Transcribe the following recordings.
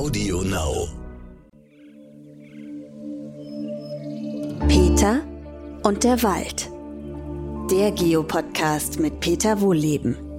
Audio Now. Peter und der Wald. Der Geopodcast mit Peter Wohlleben.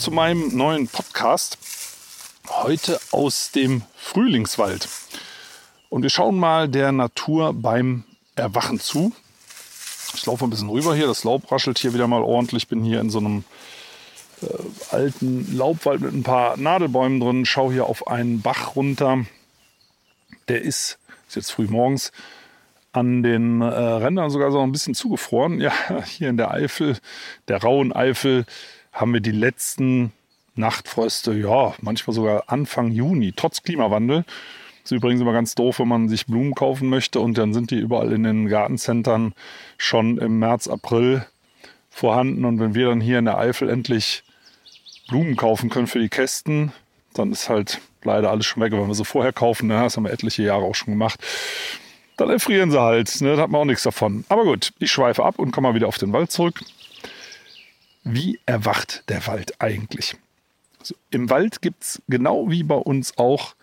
Zu meinem neuen Podcast. Heute aus dem Frühlingswald. Und wir schauen mal der Natur beim Erwachen zu. Ich laufe ein bisschen rüber hier. Das Laub raschelt hier wieder mal ordentlich. Ich bin hier in so einem äh, alten Laubwald mit ein paar Nadelbäumen drin. Schaue hier auf einen Bach runter. Der ist, ist jetzt früh morgens, an den äh, Rändern sogar so ein bisschen zugefroren. Ja, hier in der Eifel, der rauen Eifel, haben wir die letzten Nachtfröste, ja, manchmal sogar Anfang Juni, trotz Klimawandel. Das ist übrigens immer ganz doof, wenn man sich Blumen kaufen möchte und dann sind die überall in den Gartencentern schon im März, April vorhanden. Und wenn wir dann hier in der Eifel endlich Blumen kaufen können für die Kästen, dann ist halt leider alles schon weg. Wenn wir sie vorher kaufen, ne, das haben wir etliche Jahre auch schon gemacht, dann erfrieren sie halt. Ne, da hat man auch nichts davon. Aber gut, ich schweife ab und komme mal wieder auf den Wald zurück. Wie erwacht der Wald eigentlich? Also Im Wald gibt es genau wie bei uns auch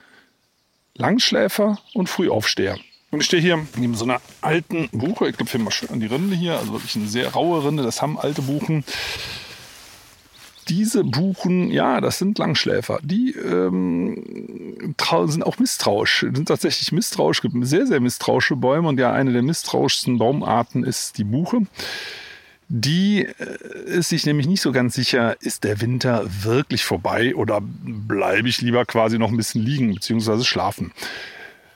Langschläfer und Frühaufsteher. Und ich stehe hier neben so einer alten Buche. Ich glaube, mal schön an die Rinde hier. Also wirklich eine sehr raue Rinde. Das haben alte Buchen. Diese Buchen, ja, das sind Langschläfer. Die ähm, sind auch misstrauisch, sind tatsächlich misstrauisch. Es gibt sehr, sehr misstrauische Bäume. Und ja, eine der misstrauischsten Baumarten ist die Buche. Die äh, ist sich nämlich nicht so ganz sicher, ist der Winter wirklich vorbei oder bleibe ich lieber quasi noch ein bisschen liegen bzw. schlafen.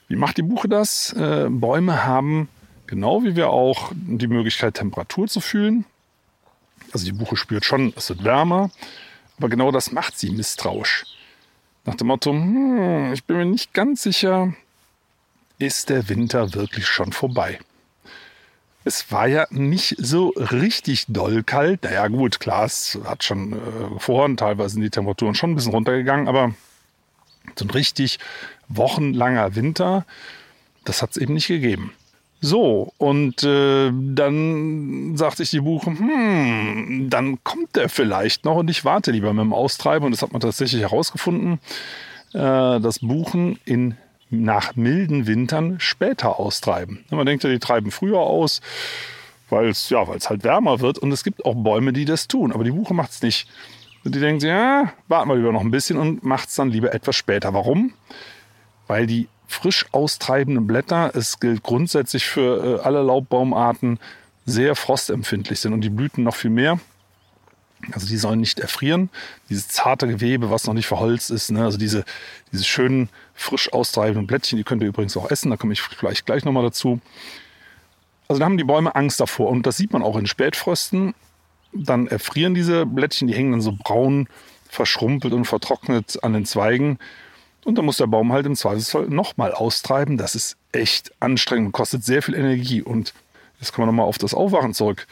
Wie macht die Buche das? Äh, Bäume haben, genau wie wir auch, die Möglichkeit, Temperatur zu fühlen. Also die Buche spürt schon, es wird wärmer, aber genau das macht sie misstrauisch. Nach dem Motto, hm, ich bin mir nicht ganz sicher, ist der Winter wirklich schon vorbei? Es war ja nicht so richtig doll kalt. Naja, gut, klar, es hat schon äh, gefroren. Teilweise sind die Temperaturen schon ein bisschen runtergegangen, aber so ein richtig wochenlanger Winter, das hat es eben nicht gegeben. So, und äh, dann sagte ich die Buche, hm, dann kommt der vielleicht noch und ich warte lieber mit dem Austreiben. Und das hat man tatsächlich herausgefunden, äh, dass Buchen in nach milden Wintern später austreiben. Man denkt ja, die treiben früher aus, weil es ja, halt wärmer wird. Und es gibt auch Bäume, die das tun. Aber die Buche macht es nicht. Und die sich, ja, warten wir lieber noch ein bisschen und macht es dann lieber etwas später. Warum? Weil die frisch austreibenden Blätter, es gilt grundsätzlich für äh, alle Laubbaumarten, sehr frostempfindlich sind und die Blüten noch viel mehr. Also die sollen nicht erfrieren. Dieses zarte Gewebe, was noch nicht verholzt ist, ne? also diese, diese schönen, frisch austreibenden Blättchen, die könnt ihr übrigens auch essen, da komme ich vielleicht gleich nochmal dazu. Also da haben die Bäume Angst davor und das sieht man auch in Spätfrösten. Dann erfrieren diese Blättchen, die hängen dann so braun, verschrumpelt und vertrocknet an den Zweigen. Und dann muss der Baum halt im Zweifelsfall nochmal austreiben. Das ist echt anstrengend und kostet sehr viel Energie. Und jetzt kommen wir nochmal auf das Aufwachen zurück.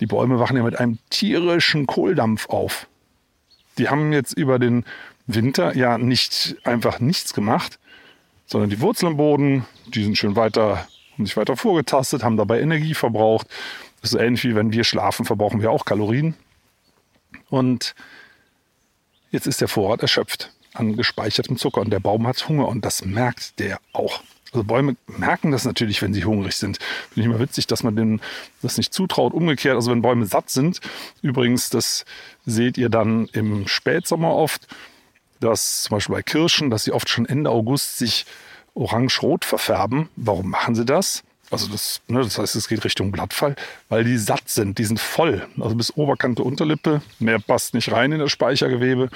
Die Bäume wachen ja mit einem tierischen Kohldampf auf. Die haben jetzt über den Winter ja nicht einfach nichts gemacht, sondern die Wurzeln im Boden, die sind schön weiter, haben sich weiter vorgetastet, haben dabei Energie verbraucht. Das ist ähnlich wie wenn wir schlafen, verbrauchen wir auch Kalorien. Und jetzt ist der Vorrat erschöpft an gespeichertem Zucker und der Baum hat Hunger und das merkt der auch. Also Bäume merken das natürlich, wenn sie hungrig sind. Finde ich immer witzig, dass man denen das nicht zutraut. Umgekehrt, also wenn Bäume satt sind, übrigens, das seht ihr dann im Spätsommer oft, dass zum Beispiel bei Kirschen, dass sie oft schon Ende August sich orange-rot verfärben. Warum machen sie das? Also das, ne, das heißt, es geht Richtung Blattfall, weil die satt sind, die sind voll. Also bis Oberkante Unterlippe, mehr passt nicht rein in das Speichergewebe. Und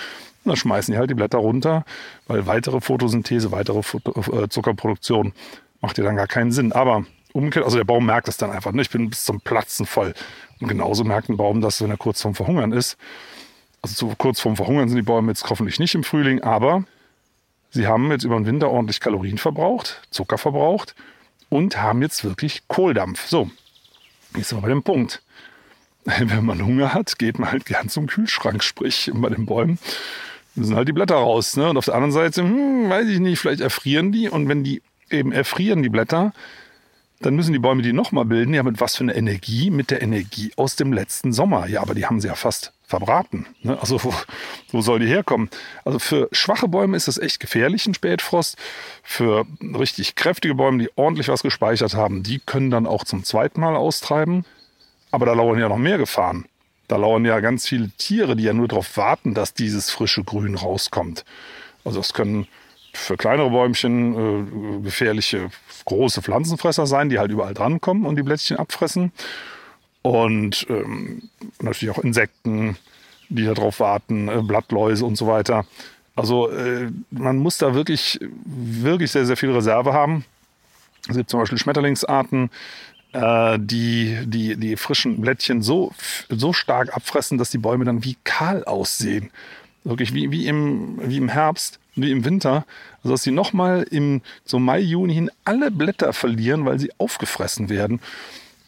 dann schmeißen die halt die Blätter runter, weil weitere Photosynthese, weitere äh, Zuckerproduktion macht ja dann gar keinen Sinn. Aber umgekehrt, also der Baum merkt es dann einfach. Ne? Ich bin bis zum Platzen voll. Und genauso merkt ein Baum das, wenn er kurz vorm Verhungern ist. Also zu kurz vorm Verhungern sind die Bäume jetzt hoffentlich nicht im Frühling, aber sie haben jetzt über den Winter ordentlich Kalorien verbraucht, Zucker verbraucht und haben jetzt wirklich Kohldampf. So, Jetzt sind wir bei dem Punkt. Wenn man Hunger hat, geht man halt gern zum Kühlschrank, sprich bei den Bäumen müssen halt die Blätter raus. Ne? Und auf der anderen Seite, hm, weiß ich nicht, vielleicht erfrieren die. Und wenn die eben erfrieren, die Blätter, dann müssen die Bäume die nochmal bilden. Ja, mit was für einer Energie? Mit der Energie aus dem letzten Sommer. Ja, aber die haben sie ja fast verbraten. Ne? Also wo, wo soll die herkommen? Also für schwache Bäume ist das echt gefährlich, ein Spätfrost. Für richtig kräftige Bäume, die ordentlich was gespeichert haben, die können dann auch zum zweiten Mal austreiben. Aber da lauern ja noch mehr Gefahren. Da lauern ja ganz viele Tiere, die ja nur darauf warten, dass dieses frische Grün rauskommt. Also es können für kleinere Bäumchen äh, gefährliche große Pflanzenfresser sein, die halt überall drankommen und die Blättchen abfressen. Und ähm, natürlich auch Insekten, die darauf warten, äh, Blattläuse und so weiter. Also äh, man muss da wirklich, wirklich sehr, sehr viel Reserve haben. Es gibt zum Beispiel Schmetterlingsarten, äh, die, die die frischen Blättchen so, so stark abfressen, dass die Bäume dann wie kahl aussehen. Wirklich wie, wie, im, wie im Herbst, wie im Winter. Also dass sie nochmal im so Mai, Juni hin alle Blätter verlieren, weil sie aufgefressen werden.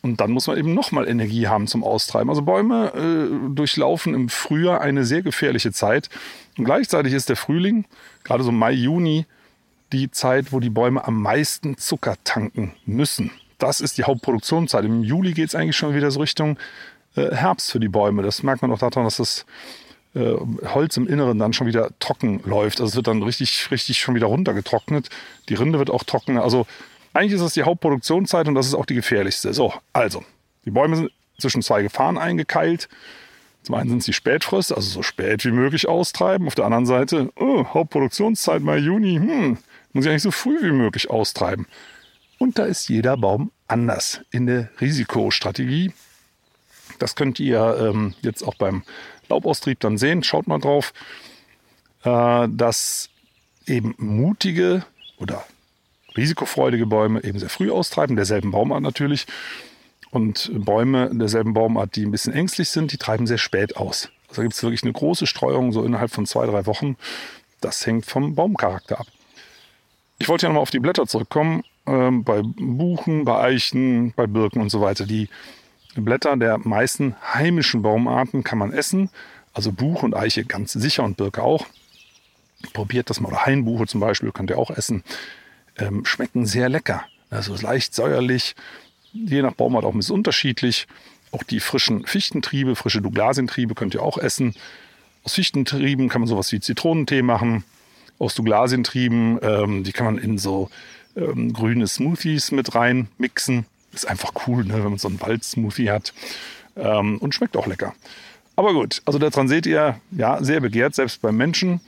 Und dann muss man eben nochmal Energie haben zum Austreiben. Also Bäume äh, durchlaufen im Frühjahr eine sehr gefährliche Zeit. Und gleichzeitig ist der Frühling, gerade so Mai, Juni, die Zeit, wo die Bäume am meisten Zucker tanken müssen. Das ist die Hauptproduktionszeit. Im Juli geht es eigentlich schon wieder so Richtung äh, Herbst für die Bäume. Das merkt man auch daran, dass das äh, Holz im Inneren dann schon wieder trocken läuft. Also es wird dann richtig, richtig schon wieder runtergetrocknet. Die Rinde wird auch trocken. Also eigentlich ist das die Hauptproduktionszeit und das ist auch die gefährlichste. So, also, die Bäume sind zwischen zwei Gefahren eingekeilt. Zum einen sind sie Spätfrist, also so spät wie möglich austreiben. Auf der anderen Seite, oh, Hauptproduktionszeit Mai, Juni, hm, muss ich eigentlich so früh wie möglich austreiben. Und da ist jeder Baum anders in der Risikostrategie. Das könnt ihr ähm, jetzt auch beim Laubaustrieb dann sehen. Schaut mal drauf, äh, dass eben mutige oder risikofreudige Bäume eben sehr früh austreiben, derselben Baumart natürlich. Und Bäume derselben Baumart, die ein bisschen ängstlich sind, die treiben sehr spät aus. Also gibt es wirklich eine große Streuung, so innerhalb von zwei, drei Wochen. Das hängt vom Baumcharakter ab. Ich wollte ja nochmal auf die Blätter zurückkommen. Ähm, bei Buchen, bei Eichen, bei Birken und so weiter. Die Blätter der meisten heimischen Baumarten kann man essen. Also Buche und Eiche ganz sicher und Birke auch. Probiert das mal. Oder Hainbuche zum Beispiel könnt ihr auch essen ähm, schmecken sehr lecker. Also leicht säuerlich, je nach Baumart auch ein bisschen unterschiedlich. Auch die frischen Fichtentriebe, frische Douglasientriebe könnt ihr auch essen. Aus Fichtentrieben kann man sowas wie Zitronentee machen. Aus Douglasientrieben, ähm, die kann man in so ähm, grüne Smoothies mit rein mixen. Ist einfach cool, ne, wenn man so einen Waldsmoothie hat. Ähm, und schmeckt auch lecker. Aber gut, also daran seht ihr, ja, sehr begehrt, selbst beim Menschen.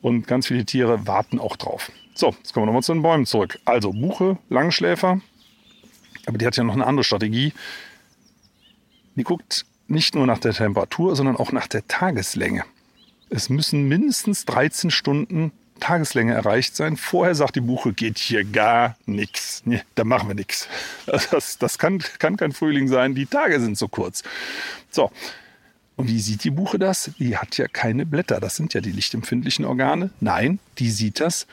Und ganz viele Tiere warten auch drauf. So, jetzt kommen wir nochmal zu den Bäumen zurück. Also Buche, Langschläfer, aber die hat ja noch eine andere Strategie. Die guckt nicht nur nach der Temperatur, sondern auch nach der Tageslänge. Es müssen mindestens 13 Stunden Tageslänge erreicht sein. Vorher sagt die Buche, geht hier gar nichts. Nee, da machen wir nichts. Das, das kann, kann kein Frühling sein. Die Tage sind so kurz. So. Und wie sieht die Buche das? Die hat ja keine Blätter. Das sind ja die lichtempfindlichen Organe. Nein, die sieht das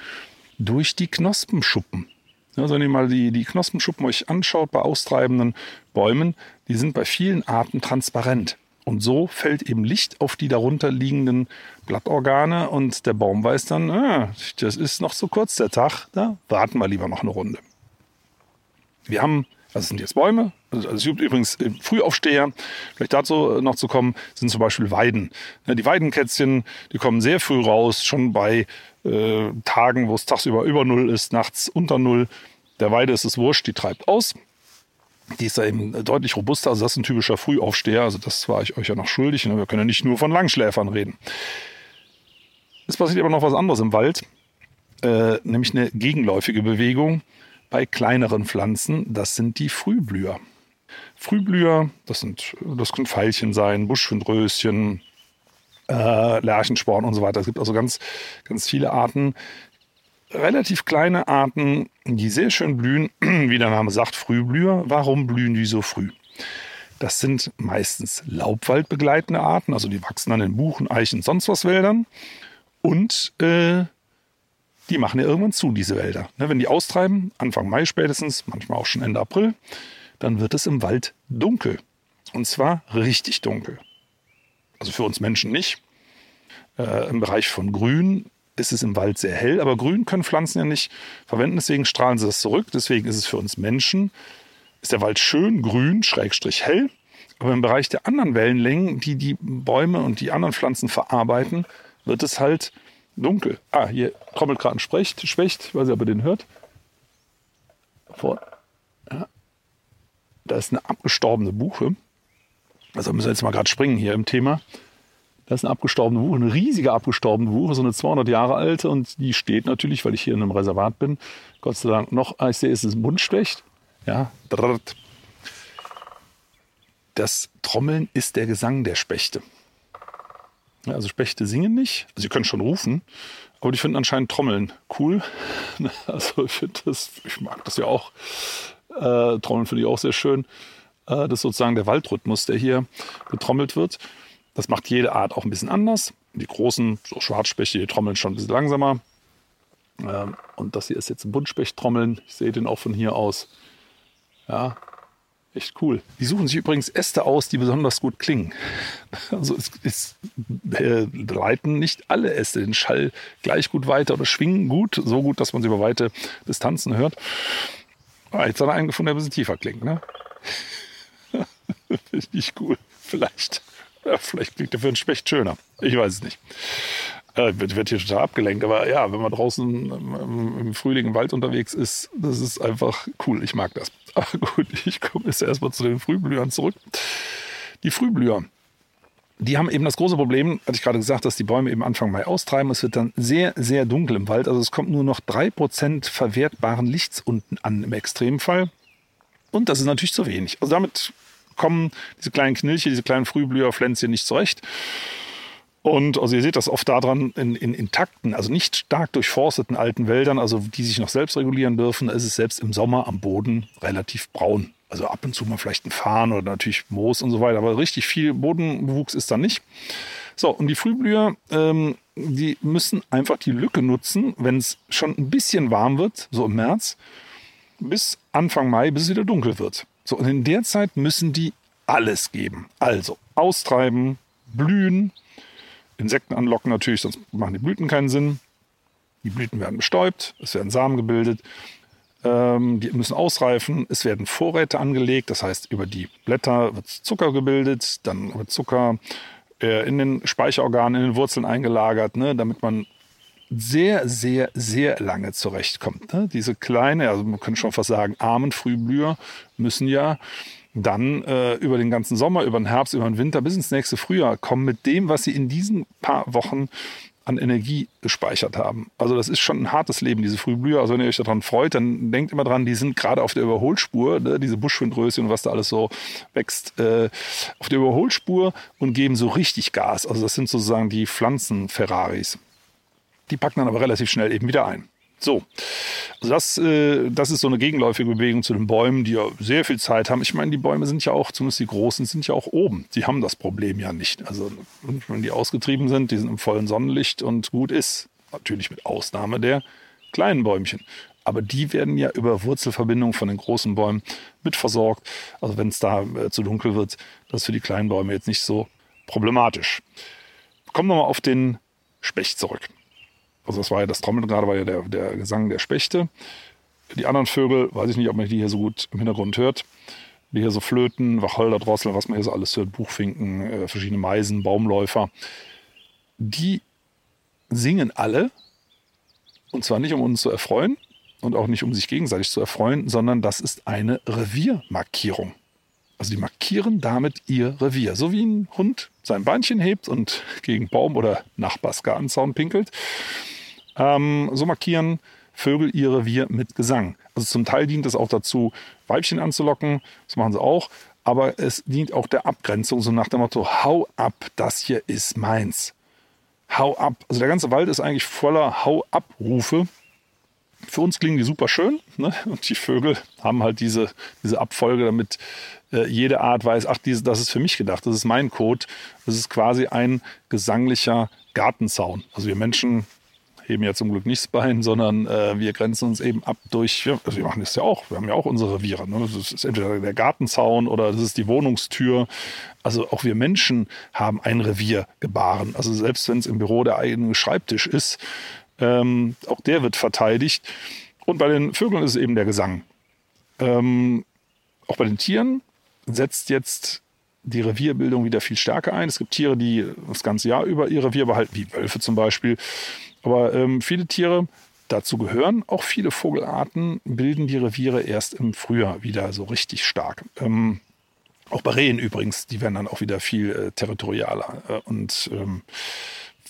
durch die Knospenschuppen. Also wenn ihr mal die, die Knospenschuppen euch anschaut bei austreibenden Bäumen, die sind bei vielen Arten transparent. Und so fällt eben Licht auf die darunter liegenden Blattorgane und der Baum weiß dann, ah, das ist noch so kurz der Tag, da warten wir lieber noch eine Runde. Wir haben, das sind jetzt Bäume, also es gibt übrigens äh, Frühaufsteher, vielleicht dazu noch zu kommen, sind zum Beispiel Weiden. Die Weidenkätzchen, die kommen sehr früh raus, schon bei äh, Tagen, wo es tagsüber über Null ist, nachts unter Null. Der Weide ist es wurscht, die treibt aus. Die ist da eben deutlich robuster, also das ist ein typischer Frühaufsteher, also das war ich euch ja noch schuldig. Ne? Wir können ja nicht nur von Langschläfern reden. Es passiert aber noch was anderes im Wald, äh, nämlich eine gegenläufige Bewegung bei kleineren Pflanzen. Das sind die Frühblüher. Frühblüher, das, sind, das können Veilchen sein, Buschfindröschen, äh, Lerchensporn und so weiter. Es gibt also ganz, ganz viele Arten. Relativ kleine Arten, die sehr schön blühen, wie der Name sagt, Frühblüher. Warum blühen die so früh? Das sind meistens laubwaldbegleitende Arten, also die wachsen an den Buchen, Eichen, sonst was Wäldern. Und äh, die machen ja irgendwann zu, diese Wälder. Ne, wenn die austreiben, Anfang Mai spätestens, manchmal auch schon Ende April, dann wird es im Wald dunkel. Und zwar richtig dunkel. Also für uns Menschen nicht. Äh, Im Bereich von Grün ist es im Wald sehr hell, aber Grün können Pflanzen ja nicht verwenden, deswegen strahlen sie das zurück. Deswegen ist es für uns Menschen, ist der Wald schön grün, schrägstrich hell. Aber im Bereich der anderen Wellenlängen, die die Bäume und die anderen Pflanzen verarbeiten, wird es halt dunkel. Ah, hier trommelt gerade ein Specht, Specht, ich weiß nicht, ob ihr den hört. Vor, ja. Da ist eine abgestorbene Buche. Also müssen wir jetzt mal gerade springen hier im Thema. Das ist eine abgestorbene Buche, eine riesige abgestorbene Buche, so eine 200 Jahre alte und die steht natürlich, weil ich hier in einem Reservat bin, Gott sei Dank noch, ah, ich sehe, es ist ein Buntspecht. Ja, das Trommeln ist der Gesang der Spechte. Also Spechte singen nicht, also sie können schon rufen, aber die finden anscheinend Trommeln cool. Also ich das, ich mag das ja auch. Äh, Trommeln finde ich auch sehr schön. Äh, das ist sozusagen der Waldrhythmus, der hier getrommelt wird. Das macht jede Art auch ein bisschen anders. Die großen, so Schwarzspechte, die trommeln schon ein bisschen langsamer. Ähm, und das hier ist jetzt ein Buntspecht-Trommeln. Ich sehe den auch von hier aus. Ja, Echt cool. Die suchen sich übrigens Äste aus, die besonders gut klingen. Also es, es äh, leiten nicht alle Äste den Schall gleich gut weiter oder schwingen gut, so gut, dass man sie über weite Distanzen hört. Ah, jetzt hat er einen gefunden, der ein bisschen tiefer klingt. Ne? Finde ich cool. Vielleicht, ja, vielleicht klingt der für einen Specht schöner. Ich weiß es nicht. Äh, wird, wird hier total abgelenkt, aber ja, wenn man draußen im, im Frühling im Wald unterwegs ist, das ist einfach cool. Ich mag das. Aber gut, ich komme jetzt erstmal zu den Frühblühern zurück. Die Frühblüher, die haben eben das große Problem, hatte ich gerade gesagt, dass die Bäume eben Anfang Mai austreiben. Es wird dann sehr, sehr dunkel im Wald. Also es kommt nur noch 3% verwertbaren Lichts unten an im Extremfall. Und das ist natürlich zu wenig. Also damit kommen diese kleinen Knilche, diese kleinen Frühblüherpflänzchen nicht zurecht. Und also ihr seht das oft daran, in, in intakten, also nicht stark durchforsteten alten Wäldern, also die sich noch selbst regulieren dürfen, ist es selbst im Sommer am Boden relativ braun. Also ab und zu mal vielleicht ein Farn oder natürlich Moos und so weiter, aber richtig viel Bodenbewuchs ist da nicht. So, und die Frühblüher, ähm, die müssen einfach die Lücke nutzen, wenn es schon ein bisschen warm wird, so im März, bis Anfang Mai, bis es wieder dunkel wird. So, und in der Zeit müssen die alles geben. Also austreiben, blühen, Insekten anlocken natürlich, sonst machen die Blüten keinen Sinn. Die Blüten werden bestäubt, es werden Samen gebildet, ähm, die müssen ausreifen, es werden Vorräte angelegt, das heißt über die Blätter wird Zucker gebildet, dann wird Zucker äh, in den Speicherorganen, in den Wurzeln eingelagert, ne, damit man sehr, sehr, sehr lange zurechtkommt. Ne? Diese kleine, also man könnte schon fast sagen, armen Frühblüher müssen ja dann äh, über den ganzen Sommer, über den Herbst, über den Winter bis ins nächste Frühjahr kommen mit dem, was sie in diesen paar Wochen an Energie gespeichert haben. Also das ist schon ein hartes Leben, diese Frühblüher. Also wenn ihr euch daran freut, dann denkt immer dran, die sind gerade auf der Überholspur, ne, diese Buschwindröschen und was da alles so wächst, äh, auf der Überholspur und geben so richtig Gas. Also das sind sozusagen die Pflanzen-Ferraris. Die packen dann aber relativ schnell eben wieder ein. So, also das, äh, das ist so eine gegenläufige Bewegung zu den Bäumen, die ja sehr viel Zeit haben. Ich meine, die Bäume sind ja auch, zumindest die großen, sind ja auch oben. Die haben das Problem ja nicht. Also wenn die ausgetrieben sind, die sind im vollen Sonnenlicht und gut ist. Natürlich mit Ausnahme der kleinen Bäumchen. Aber die werden ja über Wurzelverbindung von den großen Bäumen mitversorgt. Also wenn es da äh, zu dunkel wird, das ist für die kleinen Bäume jetzt nicht so problematisch. Kommen wir mal auf den Specht zurück. Also das war ja das Trommeln gerade, war ja der, der Gesang der Spechte. Die anderen Vögel, weiß ich nicht, ob man die hier so gut im Hintergrund hört. Die hier so Flöten, Wacholder, Drossel, was man hier so alles hört, Buchfinken, äh, verschiedene Meisen, Baumläufer. Die singen alle. Und zwar nicht, um uns zu erfreuen und auch nicht, um sich gegenseitig zu erfreuen, sondern das ist eine Reviermarkierung. Also die markieren damit ihr Revier. So wie ein Hund sein Beinchen hebt und gegen Baum oder Nachbarsgartenzaun pinkelt ähm, so markieren Vögel ihr Revier mit Gesang. Also zum Teil dient es auch dazu, Weibchen anzulocken. Das machen sie auch. Aber es dient auch der Abgrenzung, so nach dem Motto, hau ab, das hier ist meins. Hau ab. Also der ganze Wald ist eigentlich voller Hau-ab-Rufe. Für uns klingen die super schön. Ne? Und die Vögel haben halt diese, diese Abfolge, damit äh, jede Art weiß, ach, diese, das ist für mich gedacht, das ist mein Code. Das ist quasi ein gesanglicher Gartenzaun. Also wir Menschen heben ja zum Glück nicht das Bein, sondern äh, wir grenzen uns eben ab durch, ja, also wir machen das ja auch, wir haben ja auch unsere Reviere. Ne? Das ist entweder der Gartenzaun oder das ist die Wohnungstür. Also auch wir Menschen haben ein Revier gebaren. Also selbst wenn es im Büro der eigene Schreibtisch ist, ähm, auch der wird verteidigt. Und bei den Vögeln ist es eben der Gesang. Ähm, auch bei den Tieren setzt jetzt die Revierbildung wieder viel stärker ein. Es gibt Tiere, die das ganze Jahr über ihr Revier behalten, wie Wölfe zum Beispiel. Aber ähm, viele Tiere, dazu gehören auch viele Vogelarten, bilden die Reviere erst im Frühjahr wieder so richtig stark. Ähm, auch bei Rehen übrigens, die werden dann auch wieder viel äh, territorialer äh, und ähm,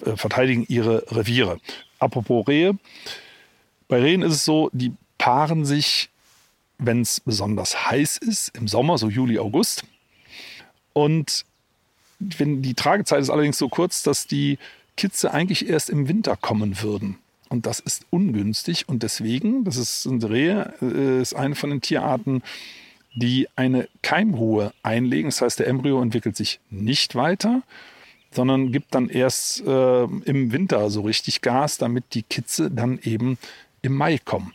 äh, verteidigen ihre Reviere. Apropos Rehe, bei Rehen ist es so, die paaren sich, wenn es besonders heiß ist, im Sommer, so Juli, August. Und wenn die Tragezeit ist allerdings so kurz, dass die Kitze eigentlich erst im Winter kommen würden. Und das ist ungünstig. Und deswegen, das ist ein Rehe, äh, ist eine von den Tierarten, die eine Keimruhe einlegen. Das heißt, der Embryo entwickelt sich nicht weiter, sondern gibt dann erst äh, im Winter so richtig Gas, damit die Kitze dann eben im Mai kommen.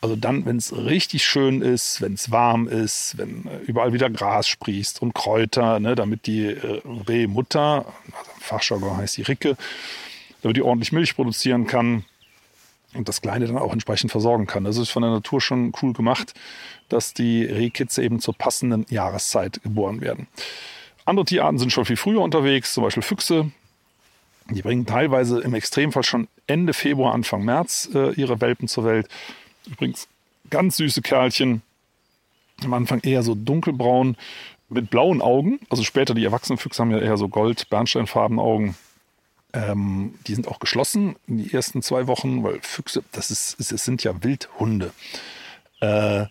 Also dann, wenn es richtig schön ist, wenn es warm ist, wenn äh, überall wieder Gras sprießt und Kräuter, ne, damit die äh, Rehmutter, also Fachjargon heißt die Ricke, damit die ordentlich Milch produzieren kann und das Kleine dann auch entsprechend versorgen kann. Das ist von der Natur schon cool gemacht, dass die Rehkitze eben zur passenden Jahreszeit geboren werden. Andere Tierarten sind schon viel früher unterwegs, zum Beispiel Füchse. Die bringen teilweise im Extremfall schon Ende Februar, Anfang März äh, ihre Welpen zur Welt. Übrigens ganz süße Kerlchen. Am Anfang eher so dunkelbraun mit blauen Augen. Also später die erwachsenen Füchse haben ja eher so gold-bernsteinfarbene Augen. Ähm, die sind auch geschlossen in die ersten zwei Wochen, weil Füchse, das, ist, das sind ja Wildhunde. Äh,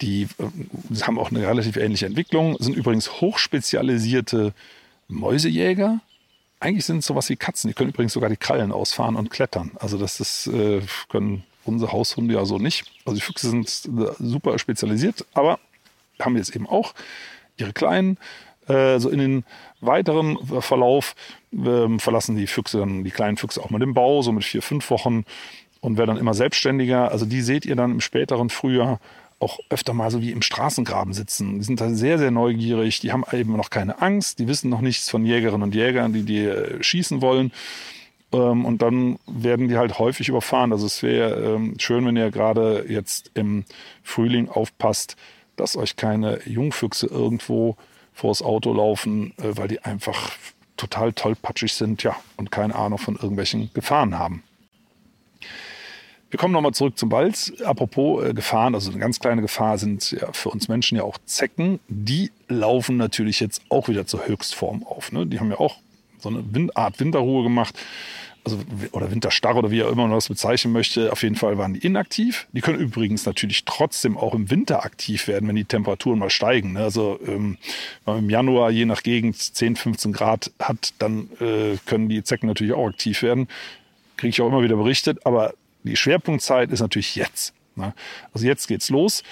die äh, haben auch eine relativ ähnliche Entwicklung, sind übrigens hochspezialisierte Mäusejäger. Eigentlich sind es sowas wie Katzen. Die können übrigens sogar die Krallen ausfahren und klettern. Also das ist, äh, können unsere Haushunde ja so nicht. Also die Füchse sind super spezialisiert, aber haben jetzt eben auch ihre kleinen. Äh, so in den weiteren Verlauf äh, verlassen die Füchse dann, die kleinen Füchse auch mal den Bau, so mit vier, fünf Wochen und werden dann immer selbstständiger. Also die seht ihr dann im späteren Frühjahr auch öfter mal so wie im Straßengraben sitzen. Die sind da sehr, sehr neugierig. Die haben eben noch keine Angst. Die wissen noch nichts von Jägerinnen und Jägern, die die äh, schießen wollen. Ähm, und dann werden die halt häufig überfahren. Also es wäre ähm, schön, wenn ihr gerade jetzt im Frühling aufpasst, dass euch keine Jungfüchse irgendwo vors Auto laufen, äh, weil die einfach total tollpatschig sind, ja, und keine Ahnung von irgendwelchen Gefahren haben. Wir kommen nochmal zurück zum Wald. Apropos äh, Gefahren, also eine ganz kleine Gefahr sind ja für uns Menschen ja auch Zecken. Die laufen natürlich jetzt auch wieder zur Höchstform auf. Ne? Die haben ja auch so eine Art Winterruhe gemacht also oder Winterstarre oder wie er immer man das bezeichnen möchte, auf jeden Fall waren die inaktiv. Die können übrigens natürlich trotzdem auch im Winter aktiv werden, wenn die Temperaturen mal steigen. Ne? Also ähm, im Januar je nach Gegend 10, 15 Grad hat, dann äh, können die Zecken natürlich auch aktiv werden. Kriege ich auch immer wieder berichtet. Aber die Schwerpunktzeit ist natürlich jetzt. Ne? Also jetzt geht's los.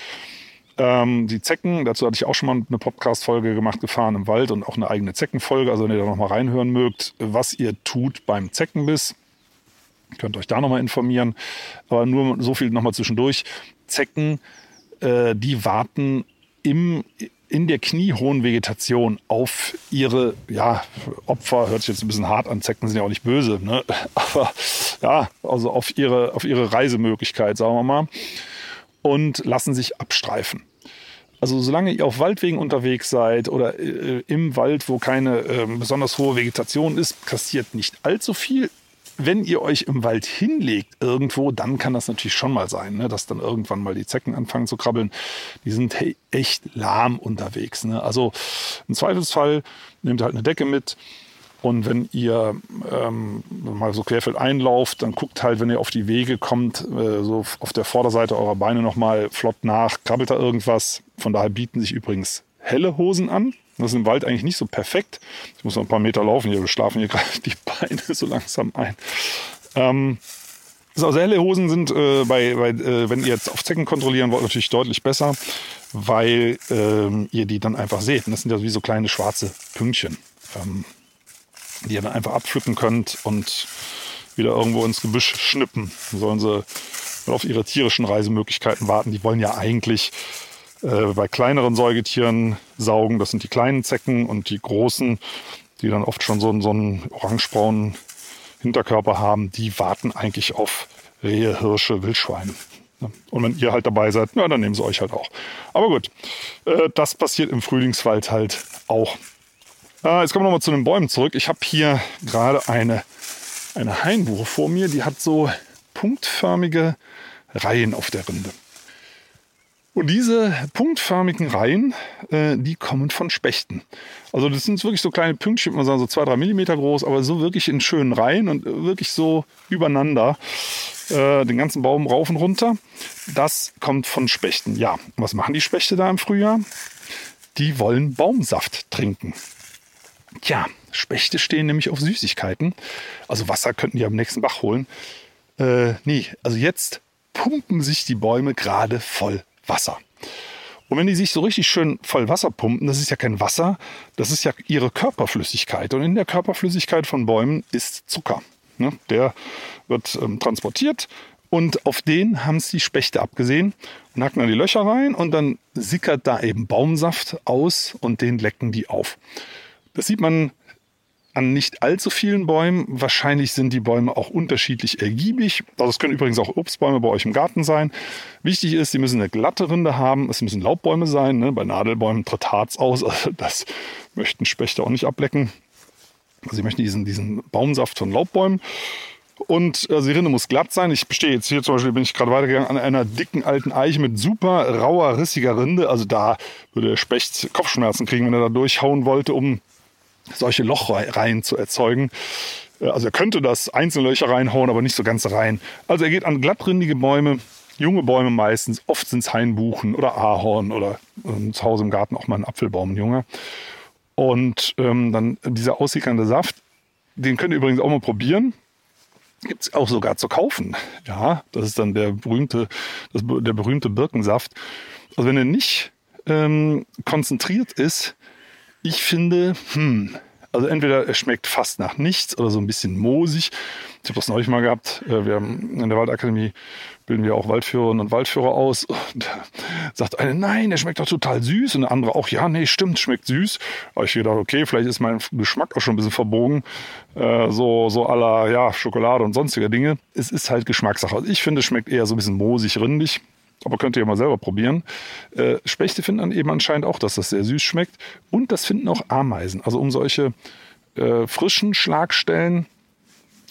Ähm, die Zecken, dazu hatte ich auch schon mal eine Podcast-Folge gemacht, Gefahren im Wald und auch eine eigene Zeckenfolge. Also wenn ihr da nochmal reinhören mögt, was ihr tut beim Zeckenbiss, könnt euch da nochmal informieren. Aber nur so viel nochmal zwischendurch. Zecken, äh, die warten im, in der kniehohen Vegetation auf ihre ja, Opfer, hört sich jetzt ein bisschen hart an, Zecken sind ja auch nicht böse, ne? aber ja, also auf ihre, auf ihre Reisemöglichkeit, sagen wir mal und lassen sich abstreifen. Also solange ihr auf Waldwegen unterwegs seid oder äh, im Wald, wo keine äh, besonders hohe Vegetation ist, passiert nicht allzu viel. Wenn ihr euch im Wald hinlegt irgendwo, dann kann das natürlich schon mal sein, ne, dass dann irgendwann mal die Zecken anfangen zu krabbeln. Die sind hey, echt lahm unterwegs. Ne? Also im Zweifelsfall nehmt halt eine Decke mit, und wenn ihr ähm, mal so querfeld einlauft, dann guckt halt, wenn ihr auf die Wege kommt, äh, so auf der Vorderseite eurer Beine nochmal flott nach, krabbelt da irgendwas. Von daher bieten sich übrigens helle Hosen an. Das ist im Wald eigentlich nicht so perfekt. Ich muss noch ein paar Meter laufen, hier schlafen hier gerade die Beine so langsam ein. Ähm, also helle Hosen sind, äh, bei, bei, äh, wenn ihr jetzt auf Zecken kontrollieren wollt, natürlich deutlich besser, weil ähm, ihr die dann einfach seht. Und das sind ja wie so kleine schwarze Pünktchen. Ähm, die ihr dann einfach abpflücken könnt und wieder irgendwo ins Gebüsch schnippen. Sollen sie auf ihre tierischen Reisemöglichkeiten warten. Die wollen ja eigentlich äh, bei kleineren Säugetieren saugen. Das sind die kleinen Zecken und die großen, die dann oft schon so, so einen orangebraunen Hinterkörper haben, die warten eigentlich auf Rehe, Hirsche, Wildschweine. Und wenn ihr halt dabei seid, ja, dann nehmen sie euch halt auch. Aber gut, äh, das passiert im Frühlingswald halt auch. Äh, jetzt kommen wir nochmal zu den Bäumen zurück. Ich habe hier gerade eine, eine Hainbuche vor mir, die hat so punktförmige Reihen auf der Rinde. Und diese punktförmigen Reihen, äh, die kommen von Spechten. Also das sind wirklich so kleine Pünktchen, man sagen so zwei, drei Millimeter groß, aber so wirklich in schönen Reihen und wirklich so übereinander äh, den ganzen Baum rauf und runter. Das kommt von Spechten. Ja, was machen die Spechte da im Frühjahr? Die wollen Baumsaft trinken. Tja, Spechte stehen nämlich auf Süßigkeiten. Also Wasser könnten die am nächsten Bach holen. Äh, nee, also jetzt pumpen sich die Bäume gerade voll Wasser. Und wenn die sich so richtig schön voll Wasser pumpen, das ist ja kein Wasser, das ist ja ihre Körperflüssigkeit. Und in der Körperflüssigkeit von Bäumen ist Zucker. Ne? Der wird ähm, transportiert und auf den haben es die Spechte abgesehen und hacken da die Löcher rein und dann sickert da eben Baumsaft aus und den lecken die auf. Das sieht man an nicht allzu vielen Bäumen. Wahrscheinlich sind die Bäume auch unterschiedlich ergiebig. Also es können übrigens auch Obstbäume bei euch im Garten sein. Wichtig ist, sie müssen eine glatte Rinde haben. Es müssen Laubbäume sein. Ne? Bei Nadelbäumen tritt Harz aus. Also das möchten Spechte auch nicht ablecken. Also sie möchten diesen, diesen Baumsaft von Laubbäumen. Und also die Rinde muss glatt sein. Ich stehe jetzt hier zum Beispiel, bin ich gerade weitergegangen, an einer dicken alten Eiche mit super rauer, rissiger Rinde. Also da würde der Specht Kopfschmerzen kriegen, wenn er da durchhauen wollte, um solche Lochreihen zu erzeugen. Äh, also er könnte das einzelne Löcher reinhauen, aber nicht so ganz rein. Also er geht an glattrindige Bäume, junge Bäume meistens. Oft sind es Hainbuchen oder Ahorn oder ähm, zu Hause im Garten auch mal ein Apfelbaum, ein junger. Und ähm, dann dieser aussickernde Saft, den könnt ihr übrigens auch mal probieren. Gibt es auch sogar zu kaufen. Ja, das ist dann der berühmte, das, der berühmte Birkensaft. Also wenn er nicht ähm, konzentriert ist, ich finde, hm, also entweder er schmeckt fast nach nichts oder so ein bisschen moosig. Ich habe das neulich mal gehabt. Äh, wir haben in der Waldakademie bilden wir auch Waldführerinnen und Waldführer aus. Und sagt eine, nein, der schmeckt doch total süß. Und der andere auch, ja, nee, stimmt, schmeckt süß. Aber ich gedacht, okay, vielleicht ist mein Geschmack auch schon ein bisschen verbogen. Äh, so, so aller, ja, Schokolade und sonstiger Dinge. Es ist halt Geschmackssache. Also ich finde, es schmeckt eher so ein bisschen moosig, rindig. Aber könnt ihr mal selber probieren. Äh, Spechte finden dann eben anscheinend auch, dass das sehr süß schmeckt. Und das finden auch Ameisen. Also um solche äh, frischen Schlagstellen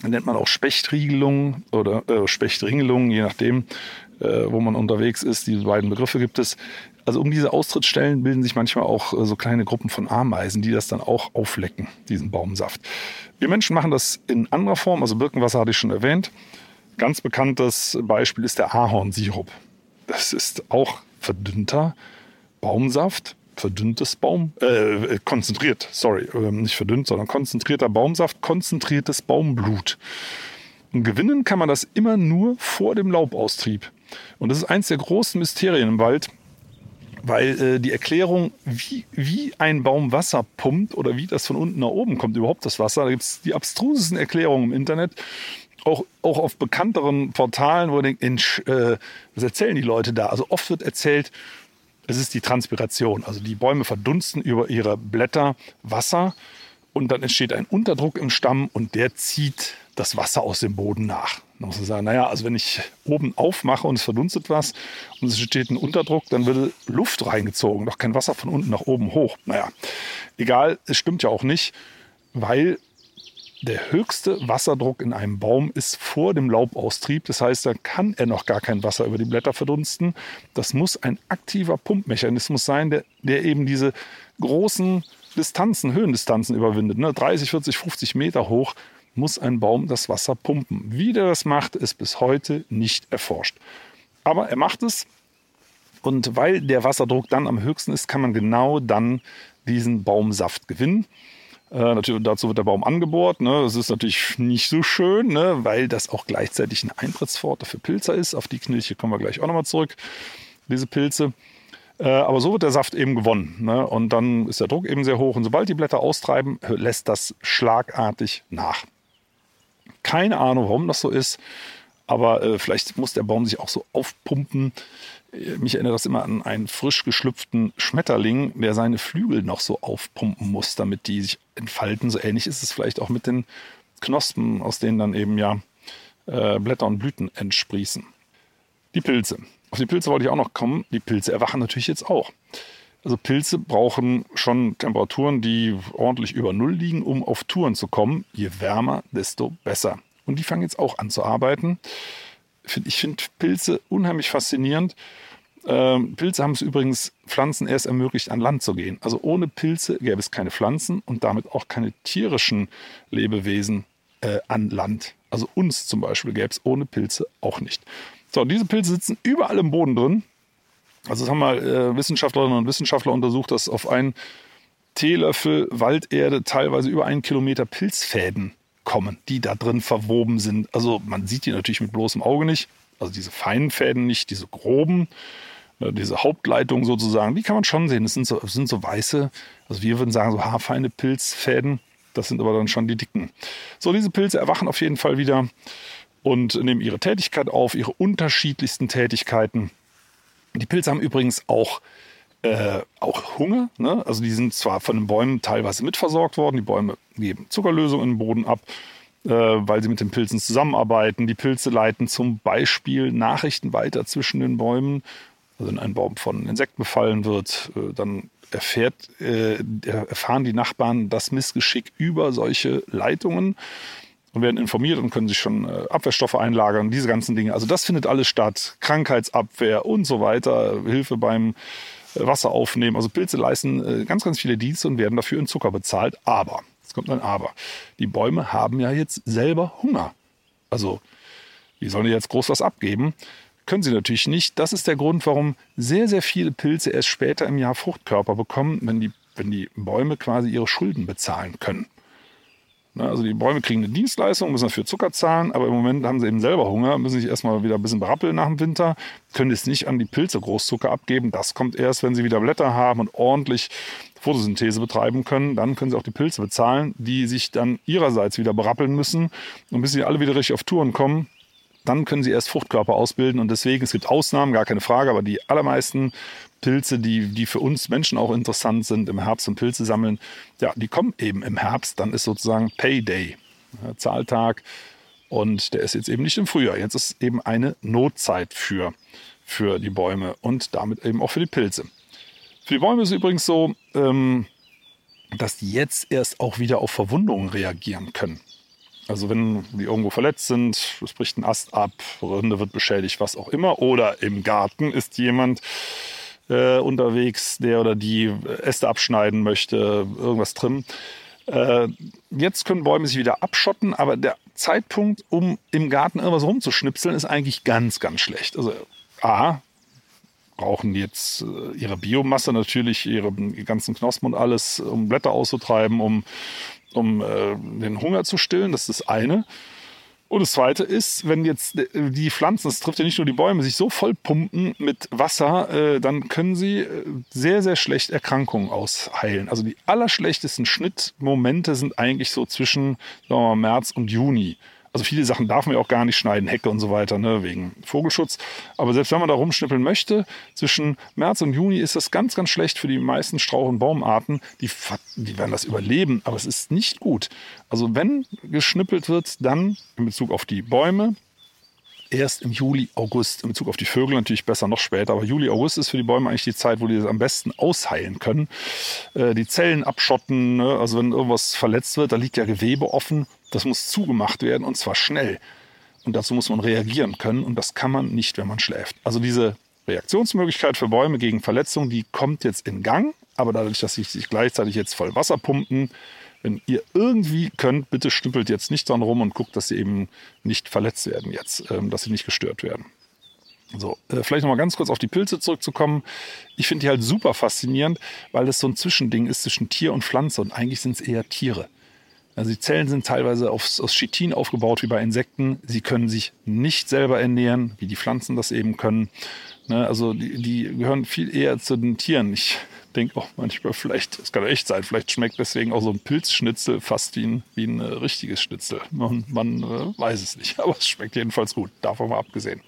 nennt man auch Spechtriegelungen oder äh, Spechtringelungen, je nachdem, äh, wo man unterwegs ist. Diese beiden Begriffe gibt es. Also um diese Austrittsstellen bilden sich manchmal auch äh, so kleine Gruppen von Ameisen, die das dann auch auflecken, diesen Baumsaft. Wir Menschen machen das in anderer Form. Also Birkenwasser hatte ich schon erwähnt. Ganz bekanntes Beispiel ist der Ahornsirup. Das ist auch verdünnter Baumsaft, verdünntes Baum, äh, konzentriert, sorry, äh, nicht verdünnt, sondern konzentrierter Baumsaft, konzentriertes Baumblut. Und gewinnen kann man das immer nur vor dem Laubaustrieb. Und das ist eins der großen Mysterien im Wald, weil äh, die Erklärung, wie, wie ein Baum Wasser pumpt oder wie das von unten nach oben kommt, überhaupt das Wasser, da gibt es die abstrusesten Erklärungen im Internet auch, auch auf bekannteren Portalen, wo ich denke, äh, was erzählen die Leute da? Also oft wird erzählt, es ist die Transpiration. Also die Bäume verdunsten über ihre Blätter Wasser und dann entsteht ein Unterdruck im Stamm und der zieht das Wasser aus dem Boden nach. Da muss man sagen, naja, also wenn ich oben aufmache und es verdunstet was und es entsteht ein Unterdruck, dann wird Luft reingezogen, doch kein Wasser von unten nach oben hoch. Naja, egal, es stimmt ja auch nicht, weil der höchste Wasserdruck in einem Baum ist vor dem Laubaustrieb. Das heißt, da kann er noch gar kein Wasser über die Blätter verdunsten. Das muss ein aktiver Pumpmechanismus sein, der, der eben diese großen Distanzen, Höhendistanzen überwindet. Ne? 30, 40, 50 Meter hoch muss ein Baum das Wasser pumpen. Wie der das macht, ist bis heute nicht erforscht. Aber er macht es. Und weil der Wasserdruck dann am höchsten ist, kann man genau dann diesen Baumsaft gewinnen. Äh, natürlich, dazu wird der Baum angebohrt. Ne? Das ist natürlich nicht so schön, ne? weil das auch gleichzeitig eine Eintrittspforte für Pilze ist. Auf die Knilche kommen wir gleich auch nochmal zurück, diese Pilze. Äh, aber so wird der Saft eben gewonnen. Ne? Und dann ist der Druck eben sehr hoch. Und sobald die Blätter austreiben, lässt das schlagartig nach. Keine Ahnung, warum das so ist. Aber äh, vielleicht muss der Baum sich auch so aufpumpen. Äh, mich erinnert das immer an einen frisch geschlüpften Schmetterling, der seine Flügel noch so aufpumpen muss, damit die sich entfalten. So ähnlich ist es vielleicht auch mit den Knospen, aus denen dann eben ja äh, Blätter und Blüten entsprießen. Die Pilze. Auf die Pilze wollte ich auch noch kommen. Die Pilze erwachen natürlich jetzt auch. Also Pilze brauchen schon Temperaturen, die ordentlich über Null liegen, um auf Touren zu kommen. Je wärmer, desto besser. Und die fangen jetzt auch an zu arbeiten. Ich finde Pilze unheimlich faszinierend. Ähm, Pilze haben es übrigens Pflanzen erst ermöglicht, an Land zu gehen. Also ohne Pilze gäbe es keine Pflanzen und damit auch keine tierischen Lebewesen äh, an Land. Also uns zum Beispiel gäbe es ohne Pilze auch nicht. So, diese Pilze sitzen überall im Boden drin. Also das haben mal äh, Wissenschaftlerinnen und Wissenschaftler untersucht, dass auf einen Teelöffel Walderde teilweise über einen Kilometer Pilzfäden kommen, die da drin verwoben sind. Also man sieht die natürlich mit bloßem Auge nicht. Also diese feinen Fäden nicht, diese groben, äh, diese Hauptleitung sozusagen, die kann man schon sehen. Das sind so, das sind so weiße, also wir würden sagen so haarfeine Pilzfäden. Das sind aber dann schon die dicken. So, diese Pilze erwachen auf jeden Fall wieder und nehmen ihre Tätigkeit auf, ihre unterschiedlichsten Tätigkeiten. Die Pilze haben übrigens auch, äh, auch Hunger. Ne? Also die sind zwar von den Bäumen teilweise mitversorgt worden. Die Bäume geben Zuckerlösung in den Boden ab, äh, weil sie mit den Pilzen zusammenarbeiten. Die Pilze leiten zum Beispiel Nachrichten weiter zwischen den Bäumen. Also wenn ein Baum von Insekten befallen wird, äh, dann erfährt, äh, erfahren die Nachbarn das Missgeschick über solche Leitungen und werden informiert und können sich schon äh, Abwehrstoffe einlagern, diese ganzen Dinge. Also das findet alles statt. Krankheitsabwehr und so weiter, Hilfe beim Wasser aufnehmen. Also Pilze leisten äh, ganz, ganz viele Dienste und werden dafür in Zucker bezahlt. Aber, es kommt ein Aber, die Bäume haben ja jetzt selber Hunger. Also, wie sollen die jetzt groß was abgeben? Können sie natürlich nicht. Das ist der Grund, warum sehr, sehr viele Pilze erst später im Jahr Fruchtkörper bekommen, wenn die, wenn die Bäume quasi ihre Schulden bezahlen können. Ne, also die Bäume kriegen eine Dienstleistung, müssen dafür Zucker zahlen, aber im Moment haben sie eben selber Hunger, müssen sich erstmal wieder ein bisschen berappeln nach dem Winter, können es nicht an die Pilze Großzucker abgeben. Das kommt erst, wenn sie wieder Blätter haben und ordentlich Photosynthese betreiben können. Dann können sie auch die Pilze bezahlen, die sich dann ihrerseits wieder berappeln müssen. Und bis sie alle wieder richtig auf Touren kommen, dann können sie erst Fruchtkörper ausbilden. Und deswegen, es gibt Ausnahmen, gar keine Frage, aber die allermeisten Pilze, die, die für uns Menschen auch interessant sind, im Herbst und Pilze sammeln, ja, die kommen eben im Herbst. Dann ist sozusagen Payday, ja, Zahltag. Und der ist jetzt eben nicht im Frühjahr. Jetzt ist eben eine Notzeit für, für die Bäume und damit eben auch für die Pilze. Für die Bäume ist es übrigens so, ähm, dass die jetzt erst auch wieder auf Verwundungen reagieren können. Also wenn die irgendwo verletzt sind, es bricht ein Ast ab, Rinde wird beschädigt, was auch immer, oder im Garten ist jemand äh, unterwegs, der oder die Äste abschneiden möchte, irgendwas trimmen. Äh, jetzt können Bäume sich wieder abschotten, aber der Zeitpunkt, um im Garten irgendwas rumzuschnipseln, ist eigentlich ganz, ganz schlecht. Also A, brauchen jetzt äh, ihre Biomasse natürlich, ihre ganzen Knospen und alles, um Blätter auszutreiben, um, um äh, den Hunger zu stillen. Das ist das eine. Und das Zweite ist, wenn jetzt äh, die Pflanzen, das trifft ja nicht nur die Bäume, sich so voll pumpen mit Wasser, äh, dann können sie äh, sehr, sehr schlecht Erkrankungen ausheilen. Also die allerschlechtesten Schnittmomente sind eigentlich so zwischen mal, März und Juni. Also viele Sachen darf man ja auch gar nicht schneiden, Hecke und so weiter, ne, wegen Vogelschutz. Aber selbst wenn man da rumschnippeln möchte, zwischen März und Juni ist das ganz, ganz schlecht für die meisten Strauch- und Baumarten. Die, die werden das überleben, aber es ist nicht gut. Also wenn geschnippelt wird, dann in Bezug auf die Bäume, erst im Juli, August. In Bezug auf die Vögel natürlich besser noch später. Aber Juli, August ist für die Bäume eigentlich die Zeit, wo die das am besten ausheilen können. Äh, die Zellen abschotten. Ne? Also wenn irgendwas verletzt wird, da liegt ja Gewebe offen. Das muss zugemacht werden und zwar schnell. Und dazu muss man reagieren können und das kann man nicht, wenn man schläft. Also diese Reaktionsmöglichkeit für Bäume gegen Verletzungen, die kommt jetzt in Gang. Aber dadurch, dass sie sich gleichzeitig jetzt voll Wasser pumpen, wenn ihr irgendwie könnt, bitte stüppelt jetzt nicht dran rum und guckt, dass sie eben nicht verletzt werden jetzt, ähm, dass sie nicht gestört werden. So, äh, vielleicht nochmal ganz kurz auf die Pilze zurückzukommen. Ich finde die halt super faszinierend, weil das so ein Zwischending ist zwischen Tier und Pflanze und eigentlich sind es eher Tiere. Also die Zellen sind teilweise aus, aus Chitin aufgebaut wie bei Insekten. Sie können sich nicht selber ernähren, wie die Pflanzen das eben können. Ne, also die, die gehören viel eher zu den Tieren. Ich denke auch manchmal, vielleicht, es kann echt sein, vielleicht schmeckt deswegen auch so ein Pilzschnitzel fast wie ein, wie ein äh, richtiges Schnitzel. Man, man äh, weiß es nicht, aber es schmeckt jedenfalls gut, davon mal abgesehen.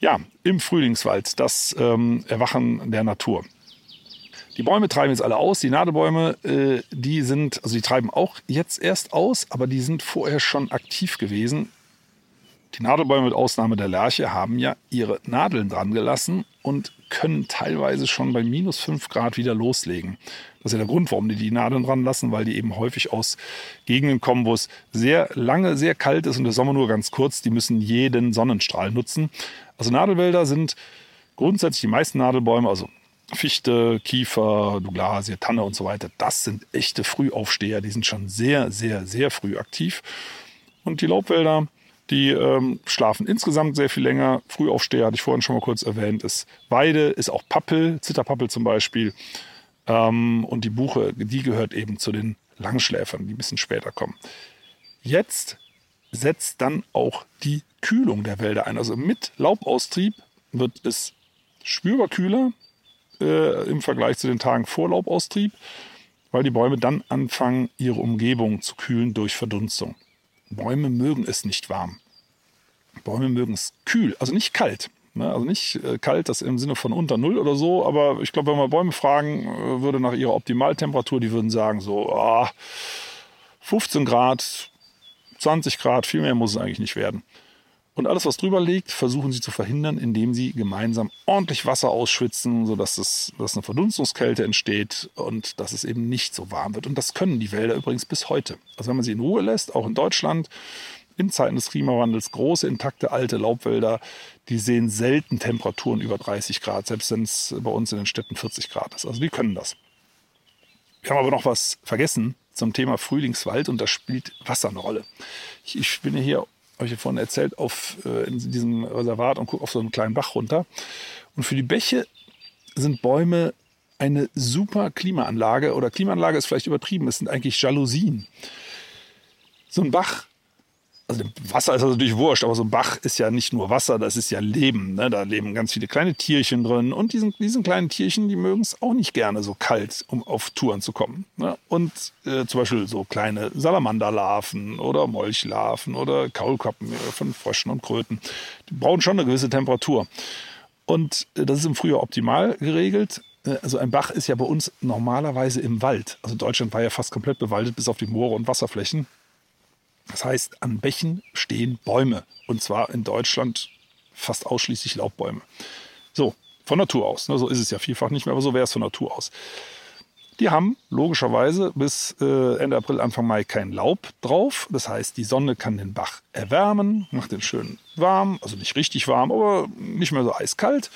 Ja, im Frühlingswald, das ähm, Erwachen der Natur. Die Bäume treiben jetzt alle aus. Die Nadelbäume, äh, die sind, also die treiben auch jetzt erst aus, aber die sind vorher schon aktiv gewesen. Die Nadelbäume mit Ausnahme der Lerche haben ja ihre Nadeln dran gelassen und können teilweise schon bei minus 5 Grad wieder loslegen. Das ist ja der Grund, warum die die Nadeln dran lassen, weil die eben häufig aus Gegenden kommen, wo es sehr lange, sehr kalt ist und der Sommer nur ganz kurz. Die müssen jeden Sonnenstrahl nutzen. Also Nadelwälder sind grundsätzlich die meisten Nadelbäume, also Fichte, Kiefer, Douglasie, Tanne und so weiter, das sind echte Frühaufsteher. Die sind schon sehr, sehr, sehr früh aktiv. Und die Laubwälder, die ähm, schlafen insgesamt sehr viel länger. Frühaufsteher hatte ich vorhin schon mal kurz erwähnt, ist Weide, ist auch Pappel, Zitterpappel zum Beispiel. Ähm, und die Buche, die gehört eben zu den Langschläfern, die ein bisschen später kommen. Jetzt setzt dann auch die Kühlung der Wälder ein. Also mit Laubaustrieb wird es spürbar kühler äh, im Vergleich zu den Tagen vor Laubaustrieb, weil die Bäume dann anfangen, ihre Umgebung zu kühlen durch Verdunstung. Bäume mögen es nicht warm. Bäume mögen es kühl, also nicht kalt. Ne? Also nicht äh, kalt, das im Sinne von unter Null oder so, aber ich glaube, wenn man Bäume fragen äh, würde nach ihrer Optimaltemperatur, die würden sagen so, oh, 15 Grad, 20 Grad, viel mehr muss es eigentlich nicht werden. Und alles, was drüber liegt, versuchen sie zu verhindern, indem sie gemeinsam ordentlich Wasser ausschwitzen, sodass es, dass eine Verdunstungskälte entsteht und dass es eben nicht so warm wird. Und das können die Wälder übrigens bis heute. Also wenn man sie in Ruhe lässt, auch in Deutschland, in Zeiten des Klimawandels, große, intakte, alte Laubwälder, die sehen selten Temperaturen über 30 Grad, selbst wenn es bei uns in den Städten 40 Grad ist. Also die können das. Wir haben aber noch was vergessen zum Thema Frühlingswald und da spielt Wasser eine Rolle. Ich, ich bin hier habe ich ja vorhin erzählt, auf, äh, in diesem Reservat und gucke auf so einen kleinen Bach runter. Und für die Bäche sind Bäume eine super Klimaanlage oder Klimaanlage ist vielleicht übertrieben, es sind eigentlich Jalousien. So ein Bach also Wasser ist also natürlich wurscht, aber so ein Bach ist ja nicht nur Wasser, das ist ja Leben. Ne? Da leben ganz viele kleine Tierchen drin und diesen, diesen kleinen Tierchen, die mögen es auch nicht gerne so kalt, um auf Touren zu kommen. Ne? Und äh, zum Beispiel so kleine Salamanderlarven oder Molchlarven oder Kaulquappen von Fröschen und Kröten, die brauchen schon eine gewisse Temperatur. Und äh, das ist im Frühjahr optimal geregelt. Äh, also ein Bach ist ja bei uns normalerweise im Wald. Also Deutschland war ja fast komplett bewaldet bis auf die Moore und Wasserflächen. Das heißt, an Bächen stehen Bäume. Und zwar in Deutschland fast ausschließlich Laubbäume. So, von Natur aus. Ne, so ist es ja vielfach nicht mehr, aber so wäre es von Natur aus. Die haben logischerweise bis äh, Ende April, Anfang Mai kein Laub drauf. Das heißt, die Sonne kann den Bach erwärmen, macht den schön warm, also nicht richtig warm, aber nicht mehr so eiskalt.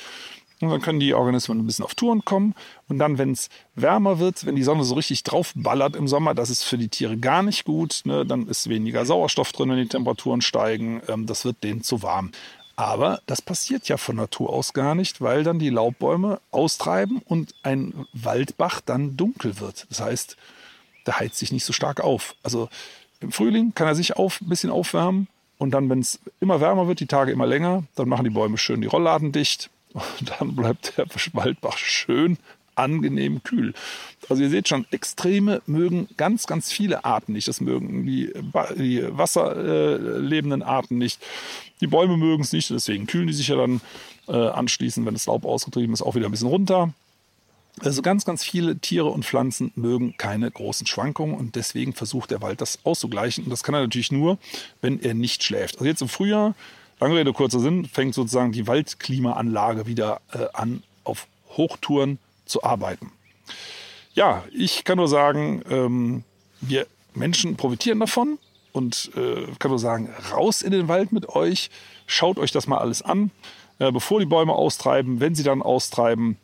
Und dann können die Organismen ein bisschen auf Touren kommen. Und dann, wenn es wärmer wird, wenn die Sonne so richtig draufballert im Sommer, das ist für die Tiere gar nicht gut. Ne? Dann ist weniger Sauerstoff drin, wenn die Temperaturen steigen. Ähm, das wird denen zu warm. Aber das passiert ja von Natur aus gar nicht, weil dann die Laubbäume austreiben und ein Waldbach dann dunkel wird. Das heißt, der heizt sich nicht so stark auf. Also im Frühling kann er sich auf, ein bisschen aufwärmen. Und dann, wenn es immer wärmer wird, die Tage immer länger, dann machen die Bäume schön die Rollladen dicht und dann bleibt der Waldbach schön angenehm kühl. Also ihr seht schon, Extreme mögen ganz, ganz viele Arten nicht. Das mögen die, die wasserlebenden Arten nicht. Die Bäume mögen es nicht, deswegen kühlen die sich ja dann äh, anschließend, wenn das Laub ausgetrieben ist, auch wieder ein bisschen runter. Also ganz, ganz viele Tiere und Pflanzen mögen keine großen Schwankungen und deswegen versucht der Wald das auszugleichen. Und das kann er natürlich nur, wenn er nicht schläft. Also jetzt im Frühjahr Lange Rede, kurzer Sinn, fängt sozusagen die Waldklimaanlage wieder äh, an, auf Hochtouren zu arbeiten. Ja, ich kann nur sagen, ähm, wir Menschen profitieren davon und äh, kann nur sagen, raus in den Wald mit euch, schaut euch das mal alles an, äh, bevor die Bäume austreiben, wenn sie dann austreiben,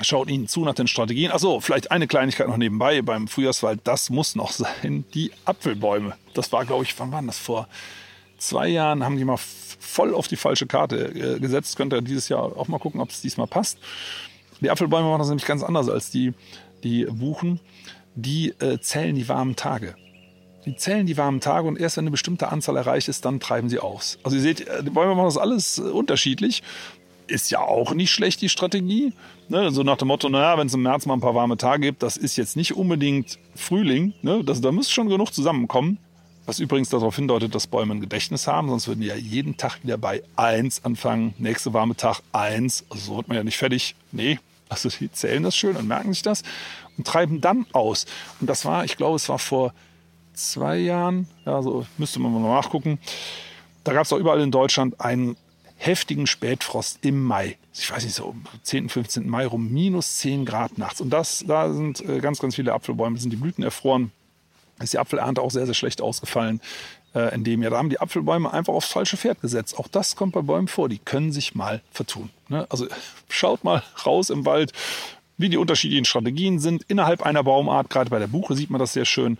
schaut ihnen zu nach den Strategien. Achso, vielleicht eine Kleinigkeit noch nebenbei beim Frühjahrswald, das muss noch sein, die Apfelbäume. Das war, glaube ich, wann war das vor? Zwei Jahren haben die mal voll auf die falsche Karte äh, gesetzt. Könnt ihr dieses Jahr auch mal gucken, ob es diesmal passt. Die Apfelbäume machen das nämlich ganz anders als die, die Buchen. Die äh, zählen die warmen Tage. Die zählen die warmen Tage und erst wenn eine bestimmte Anzahl erreicht ist, dann treiben sie aus. Also ihr seht, äh, die Bäume machen das alles äh, unterschiedlich. ist ja auch nicht schlecht, die Strategie. Ne? So nach dem Motto, naja, wenn es im März mal ein paar warme Tage gibt, das ist jetzt nicht unbedingt Frühling. Ne? Das, da müsste schon genug zusammenkommen. Was übrigens darauf hindeutet, dass Bäume ein Gedächtnis haben, sonst würden die ja jeden Tag wieder bei 1 anfangen. Nächste warme Tag 1. Also so wird man ja nicht fertig. Nee, also die zählen das schön und merken sich das und treiben dann aus. Und das war, ich glaube, es war vor zwei Jahren, ja, so müsste man mal nachgucken. Da gab es auch überall in Deutschland einen heftigen Spätfrost im Mai. Ich weiß nicht, so um 10., 15. Mai rum, minus 10 Grad nachts. Und das, da sind äh, ganz, ganz viele Apfelbäume, sind die Blüten erfroren. Ist die Apfelernte auch sehr, sehr schlecht ausgefallen äh, in dem Jahr. Da haben die Apfelbäume einfach aufs falsche Pferd gesetzt. Auch das kommt bei Bäumen vor. Die können sich mal vertun. Ne? Also schaut mal raus im Wald, wie die unterschiedlichen Strategien sind innerhalb einer Baumart. Gerade bei der Buche sieht man das sehr schön.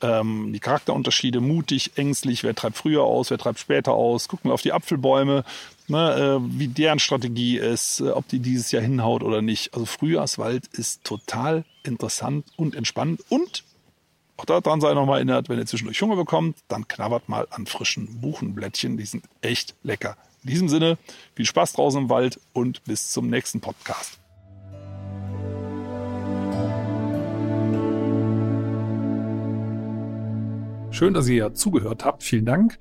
Ähm, die Charakterunterschiede, mutig, ängstlich, wer treibt früher aus, wer treibt später aus. Gucken wir auf die Apfelbäume, ne, äh, wie deren Strategie ist, äh, ob die dieses Jahr hinhaut oder nicht. Also Frühjahrswald ist total interessant und entspannend und auch daran sei nochmal erinnert, wenn ihr zwischendurch Hunger bekommt, dann knabbert mal an frischen Buchenblättchen. Die sind echt lecker. In diesem Sinne, viel Spaß draußen im Wald und bis zum nächsten Podcast. Schön, dass ihr zugehört habt. Vielen Dank.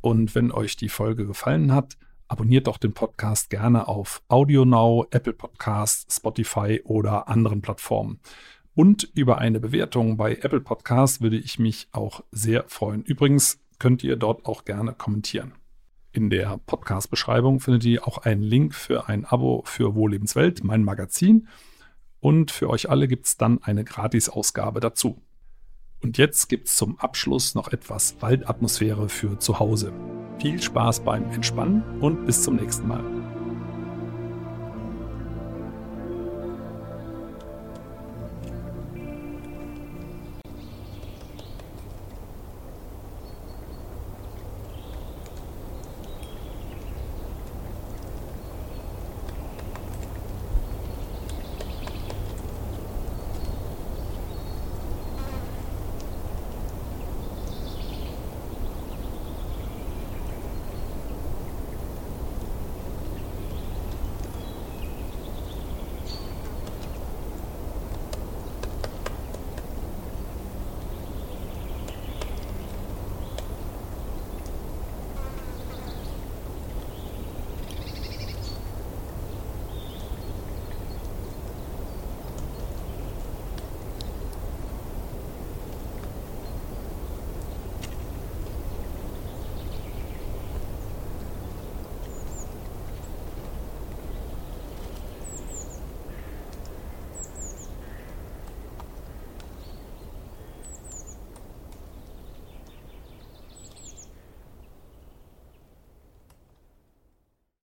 Und wenn euch die Folge gefallen hat, abonniert doch den Podcast gerne auf AudioNow, Apple Podcasts, Spotify oder anderen Plattformen. Und über eine Bewertung bei Apple Podcasts würde ich mich auch sehr freuen. Übrigens könnt ihr dort auch gerne kommentieren. In der Podcast-Beschreibung findet ihr auch einen Link für ein Abo für Wohllebenswelt, mein Magazin. Und für euch alle gibt es dann eine Gratis-Ausgabe dazu. Und jetzt gibt es zum Abschluss noch etwas Waldatmosphäre für zu Hause. Viel Spaß beim Entspannen und bis zum nächsten Mal.